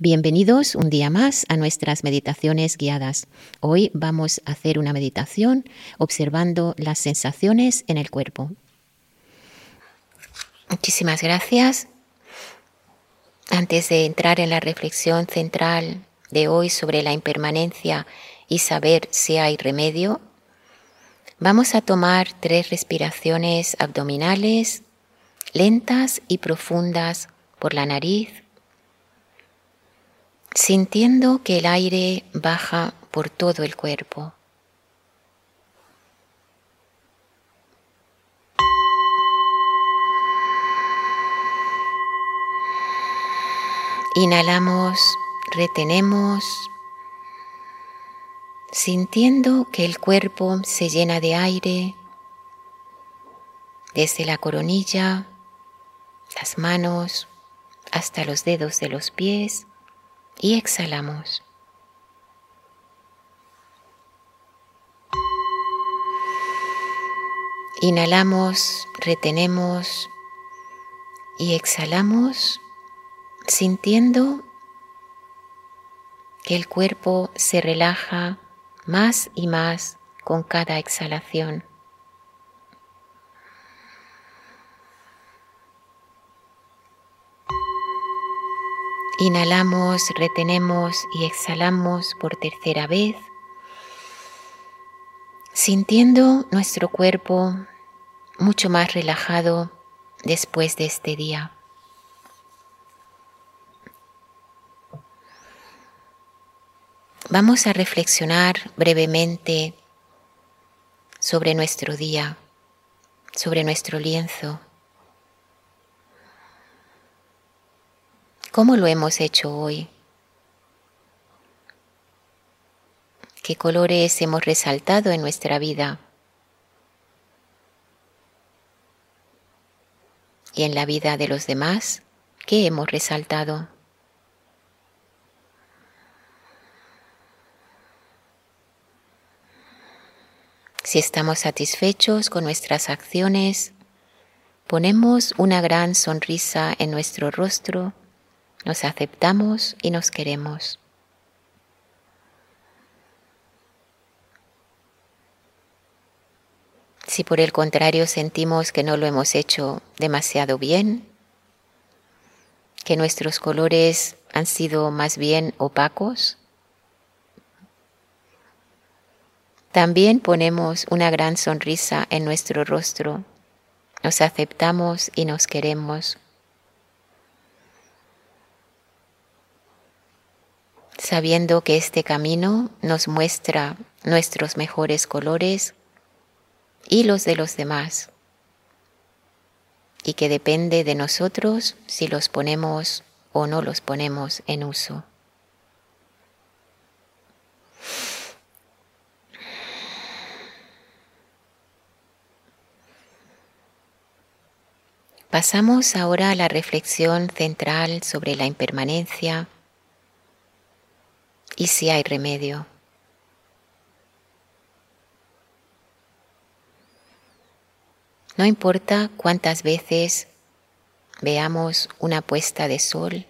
Bienvenidos un día más a nuestras meditaciones guiadas. Hoy vamos a hacer una meditación observando las sensaciones en el cuerpo. Muchísimas gracias. Antes de entrar en la reflexión central de hoy sobre la impermanencia y saber si hay remedio, vamos a tomar tres respiraciones abdominales lentas y profundas por la nariz sintiendo que el aire baja por todo el cuerpo. Inhalamos, retenemos, sintiendo que el cuerpo se llena de aire desde la coronilla, las manos, hasta los dedos de los pies y exhalamos. Inhalamos, retenemos y exhalamos sintiendo que el cuerpo se relaja más y más con cada exhalación. Inhalamos, retenemos y exhalamos por tercera vez, sintiendo nuestro cuerpo mucho más relajado después de este día. Vamos a reflexionar brevemente sobre nuestro día, sobre nuestro lienzo. ¿Cómo lo hemos hecho hoy? ¿Qué colores hemos resaltado en nuestra vida? ¿Y en la vida de los demás? ¿Qué hemos resaltado? Si estamos satisfechos con nuestras acciones, ponemos una gran sonrisa en nuestro rostro nos aceptamos y nos queremos. Si por el contrario sentimos que no lo hemos hecho demasiado bien, que nuestros colores han sido más bien opacos, también ponemos una gran sonrisa en nuestro rostro, nos aceptamos y nos queremos. Sabiendo que este camino nos muestra nuestros mejores colores y los de los demás, y que depende de nosotros si los ponemos o no los ponemos en uso. Pasamos ahora a la reflexión central sobre la impermanencia y si hay remedio. No importa cuántas veces veamos una puesta de sol,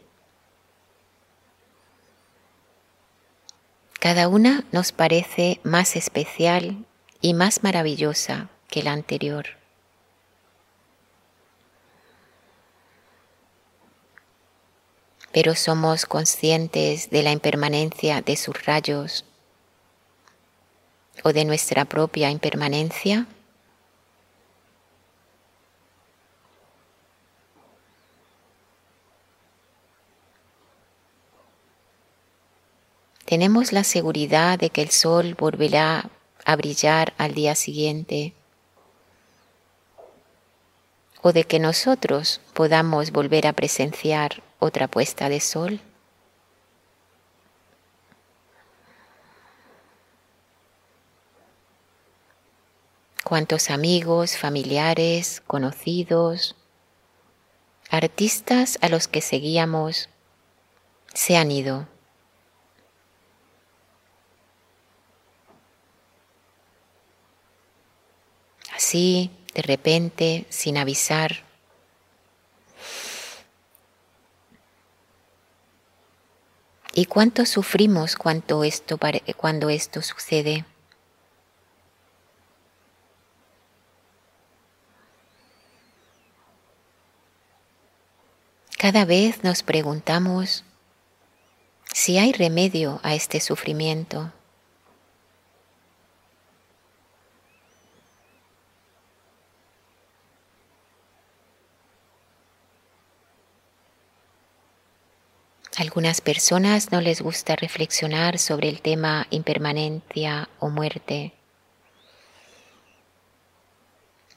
cada una nos parece más especial y más maravillosa que la anterior. Pero somos conscientes de la impermanencia de sus rayos o de nuestra propia impermanencia. Tenemos la seguridad de que el sol volverá a brillar al día siguiente o de que nosotros podamos volver a presenciar otra puesta de sol. Cuántos amigos, familiares, conocidos, artistas a los que seguíamos se han ido. Así, de repente, sin avisar, ¿Y cuánto sufrimos cuando esto, cuando esto sucede? Cada vez nos preguntamos si hay remedio a este sufrimiento. Algunas personas no les gusta reflexionar sobre el tema impermanencia o muerte.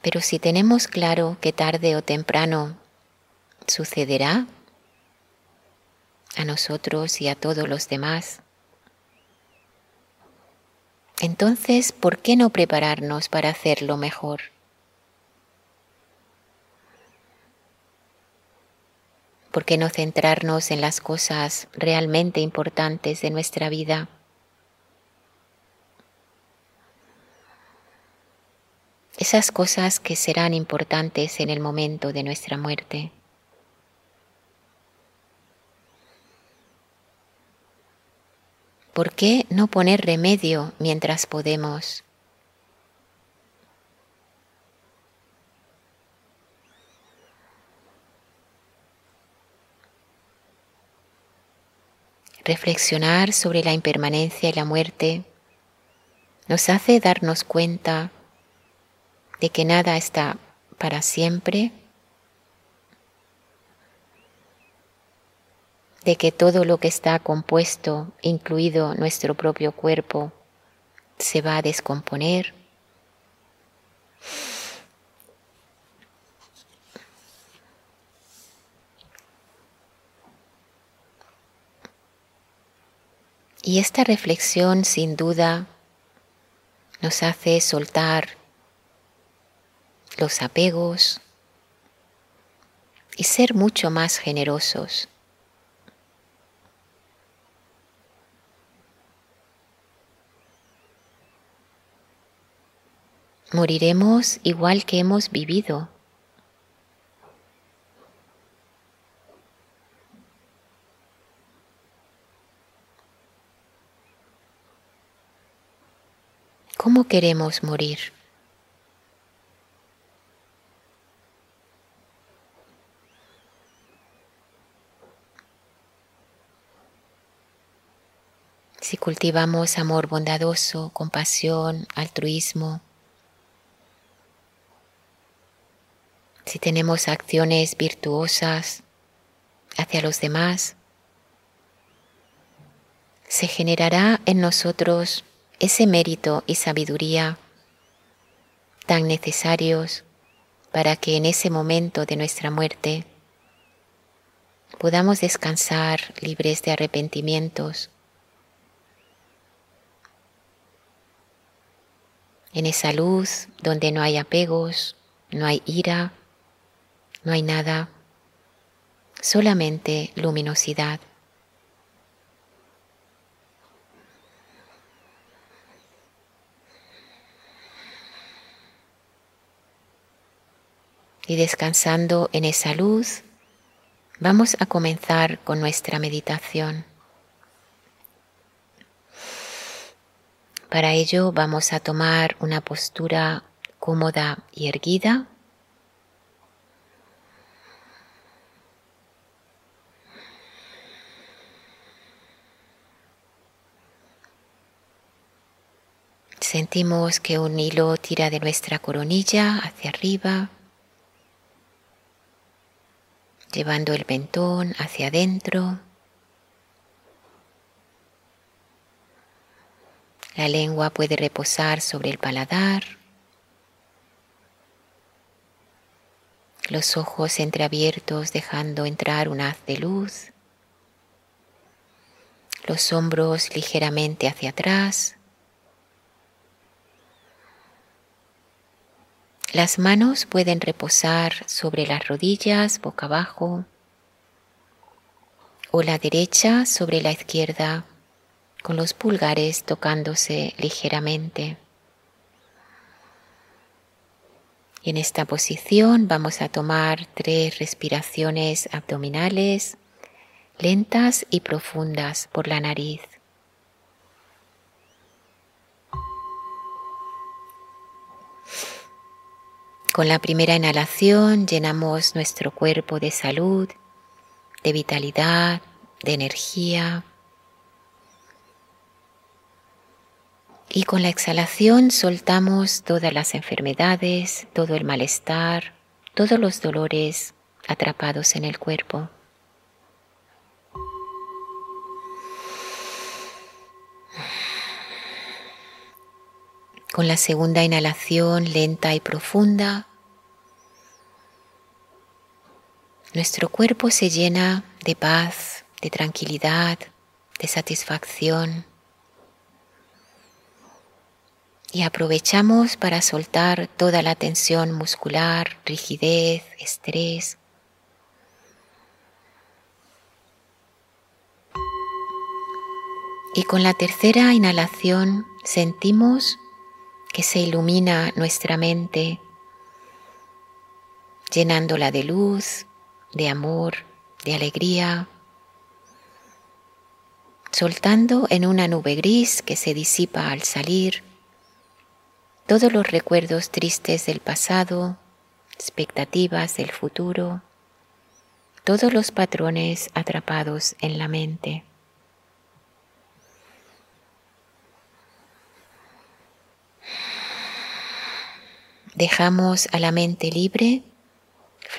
Pero si tenemos claro que tarde o temprano sucederá a nosotros y a todos los demás, entonces, ¿por qué no prepararnos para hacerlo mejor? ¿Por qué no centrarnos en las cosas realmente importantes de nuestra vida? Esas cosas que serán importantes en el momento de nuestra muerte. ¿Por qué no poner remedio mientras podemos? Reflexionar sobre la impermanencia y la muerte nos hace darnos cuenta de que nada está para siempre, de que todo lo que está compuesto, incluido nuestro propio cuerpo, se va a descomponer. Y esta reflexión sin duda nos hace soltar los apegos y ser mucho más generosos. Moriremos igual que hemos vivido. ¿Cómo queremos morir? Si cultivamos amor bondadoso, compasión, altruismo, si tenemos acciones virtuosas hacia los demás, se generará en nosotros ese mérito y sabiduría tan necesarios para que en ese momento de nuestra muerte podamos descansar libres de arrepentimientos, en esa luz donde no hay apegos, no hay ira, no hay nada, solamente luminosidad. Y descansando en esa luz, vamos a comenzar con nuestra meditación. Para ello vamos a tomar una postura cómoda y erguida. Sentimos que un hilo tira de nuestra coronilla hacia arriba llevando el mentón hacia adentro. La lengua puede reposar sobre el paladar. Los ojos entreabiertos dejando entrar un haz de luz. Los hombros ligeramente hacia atrás. Las manos pueden reposar sobre las rodillas boca abajo o la derecha sobre la izquierda con los pulgares tocándose ligeramente. En esta posición vamos a tomar tres respiraciones abdominales lentas y profundas por la nariz. Con la primera inhalación llenamos nuestro cuerpo de salud, de vitalidad, de energía. Y con la exhalación soltamos todas las enfermedades, todo el malestar, todos los dolores atrapados en el cuerpo. Con la segunda inhalación lenta y profunda, nuestro cuerpo se llena de paz, de tranquilidad, de satisfacción. Y aprovechamos para soltar toda la tensión muscular, rigidez, estrés. Y con la tercera inhalación sentimos que se ilumina nuestra mente, llenándola de luz, de amor, de alegría, soltando en una nube gris que se disipa al salir todos los recuerdos tristes del pasado, expectativas del futuro, todos los patrones atrapados en la mente. Dejamos a la mente libre,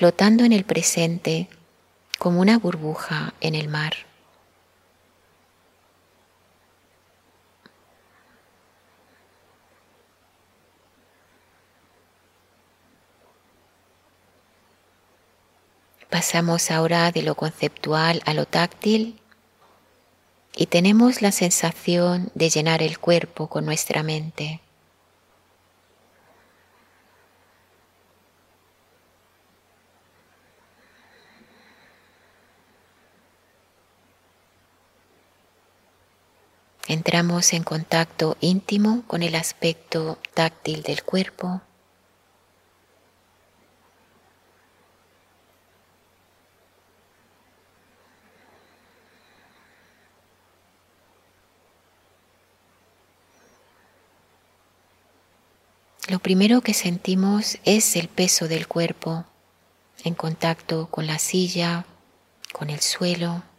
flotando en el presente como una burbuja en el mar. Pasamos ahora de lo conceptual a lo táctil y tenemos la sensación de llenar el cuerpo con nuestra mente. Entramos en contacto íntimo con el aspecto táctil del cuerpo. Lo primero que sentimos es el peso del cuerpo en contacto con la silla, con el suelo.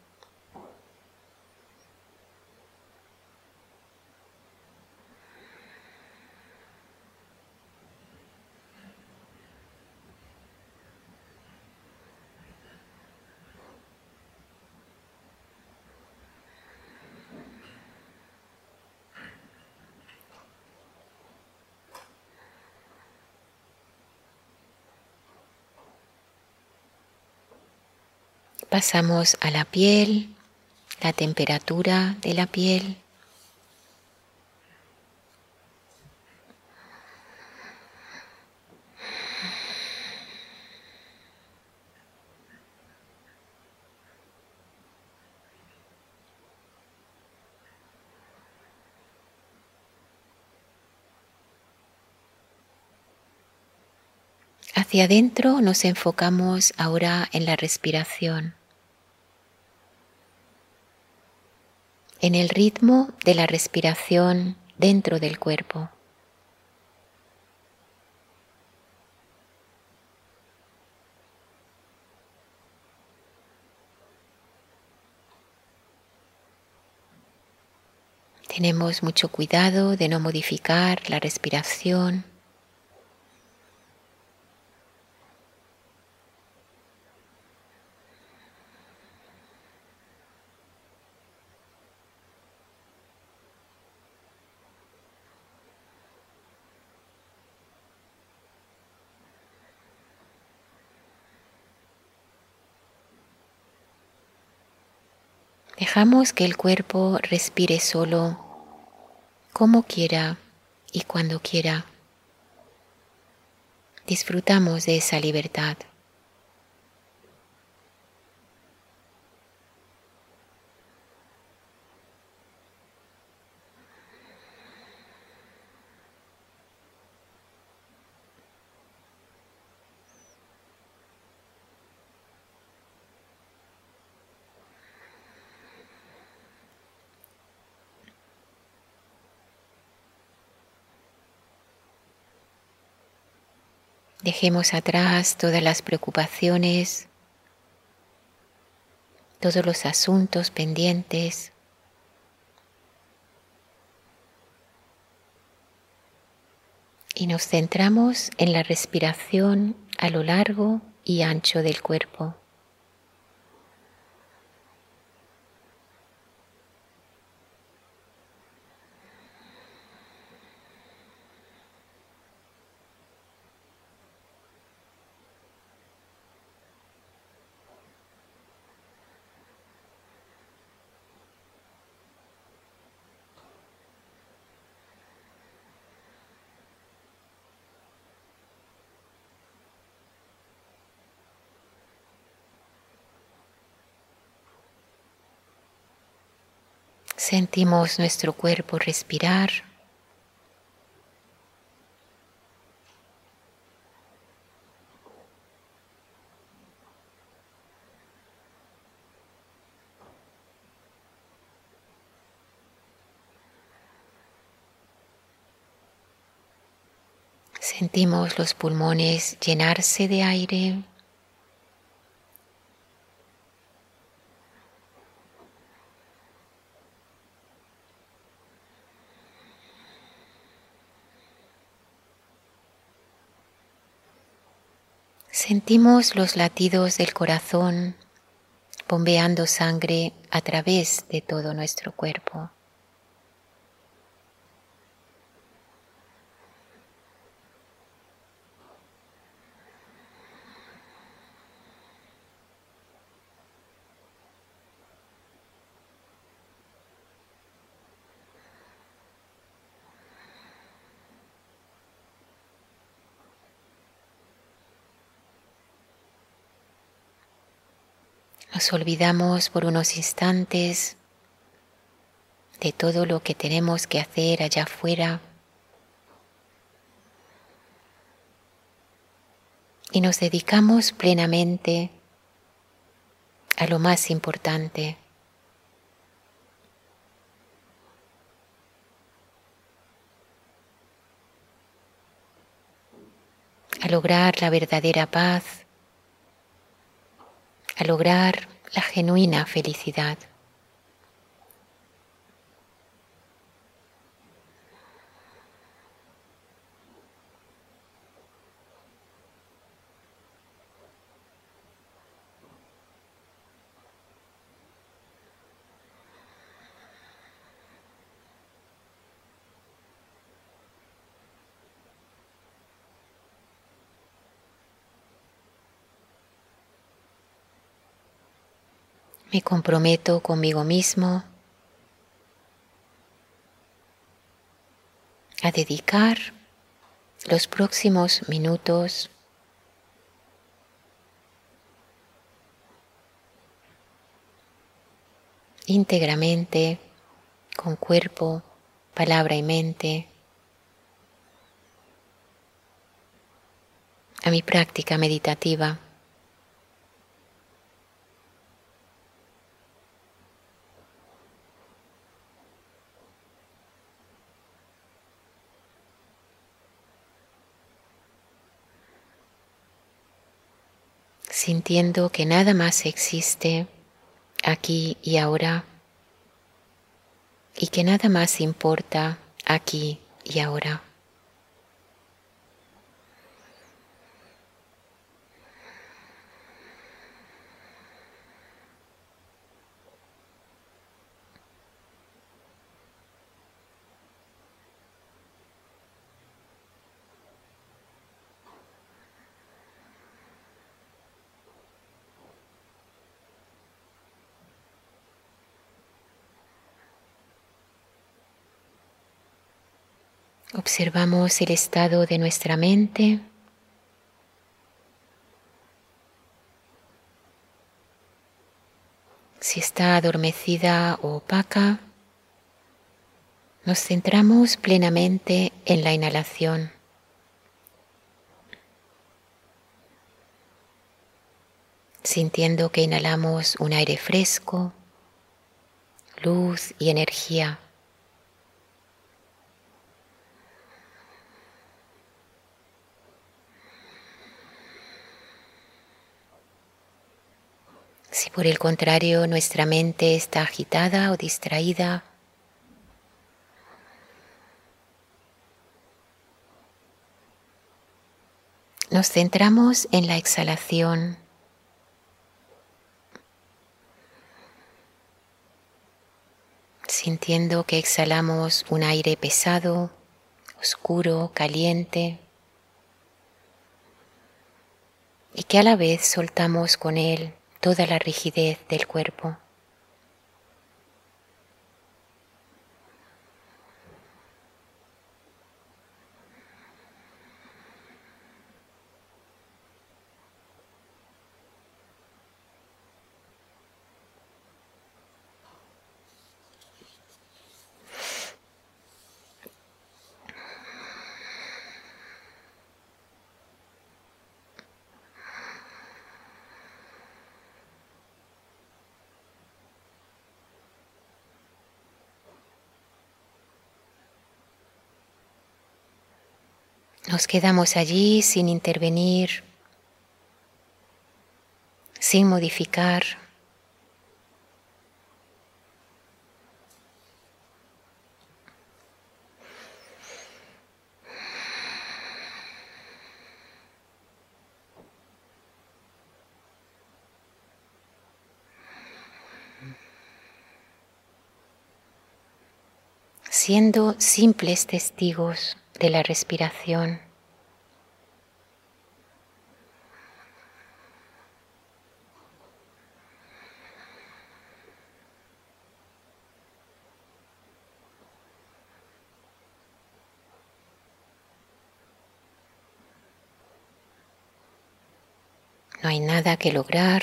Pasamos a la piel, la temperatura de la piel. Hacia adentro nos enfocamos ahora en la respiración. En el ritmo de la respiración dentro del cuerpo. Tenemos mucho cuidado de no modificar la respiración Dejamos que el cuerpo respire solo, como quiera y cuando quiera. Disfrutamos de esa libertad. Dejemos atrás todas las preocupaciones, todos los asuntos pendientes. Y nos centramos en la respiración a lo largo y ancho del cuerpo. Sentimos nuestro cuerpo respirar. Sentimos los pulmones llenarse de aire. Sentimos los latidos del corazón bombeando sangre a través de todo nuestro cuerpo. Nos olvidamos por unos instantes de todo lo que tenemos que hacer allá afuera y nos dedicamos plenamente a lo más importante. a lograr la verdadera paz, a lograr la genuina felicidad. Me comprometo conmigo mismo a dedicar los próximos minutos íntegramente con cuerpo, palabra y mente a mi práctica meditativa. Que nada más existe aquí y ahora y que nada más importa aquí y ahora. Observamos el estado de nuestra mente. Si está adormecida o opaca, nos centramos plenamente en la inhalación. Sintiendo que inhalamos un aire fresco, luz y energía. Por el contrario nuestra mente está agitada o distraída, nos centramos en la exhalación. sintiendo que exhalamos un aire pesado, oscuro, caliente, y que a la vez soltamos con él toda la rigidez del cuerpo. Nos quedamos allí sin intervenir, sin modificar. siendo simples testigos de la respiración. No hay nada que lograr,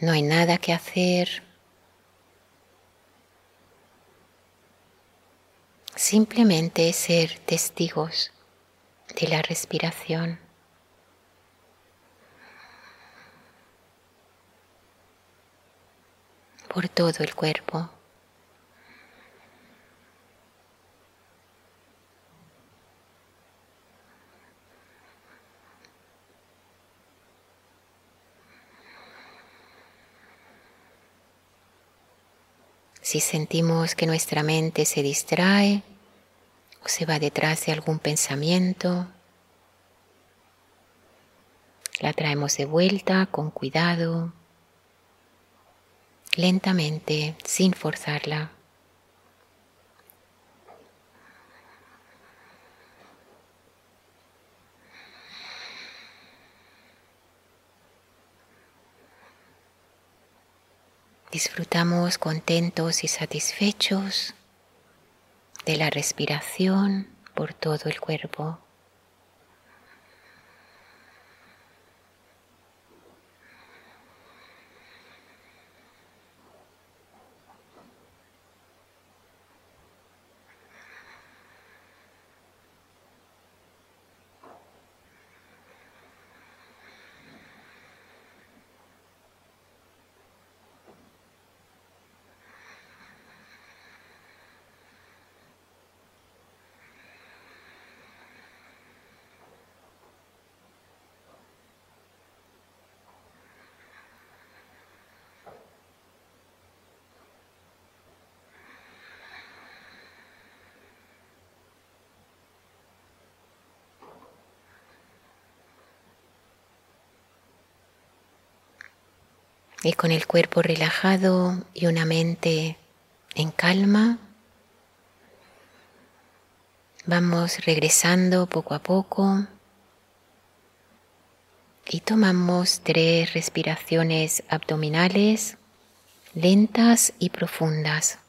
no hay nada que hacer. Simplemente ser testigos de la respiración. por todo el cuerpo. Si sentimos que nuestra mente se distrae, o se va detrás de algún pensamiento. La traemos de vuelta con cuidado, lentamente, sin forzarla. Disfrutamos contentos y satisfechos de la respiración por todo el cuerpo. Y con el cuerpo relajado y una mente en calma, vamos regresando poco a poco y tomamos tres respiraciones abdominales lentas y profundas.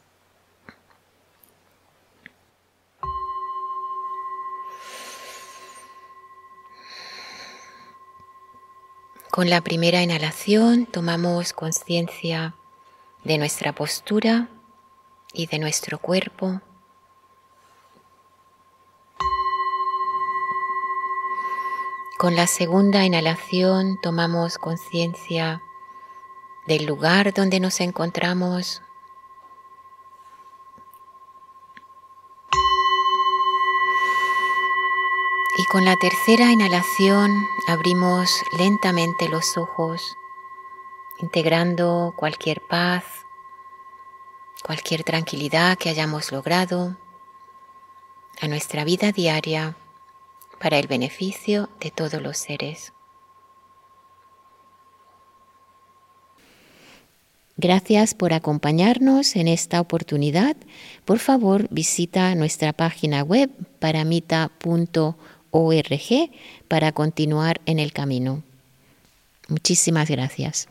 Con la primera inhalación tomamos conciencia de nuestra postura y de nuestro cuerpo. Con la segunda inhalación tomamos conciencia del lugar donde nos encontramos con la tercera inhalación abrimos lentamente los ojos integrando cualquier paz, cualquier tranquilidad que hayamos logrado a nuestra vida diaria para el beneficio de todos los seres. Gracias por acompañarnos en esta oportunidad. Por favor, visita nuestra página web paramita.org para continuar en el camino. Muchísimas gracias.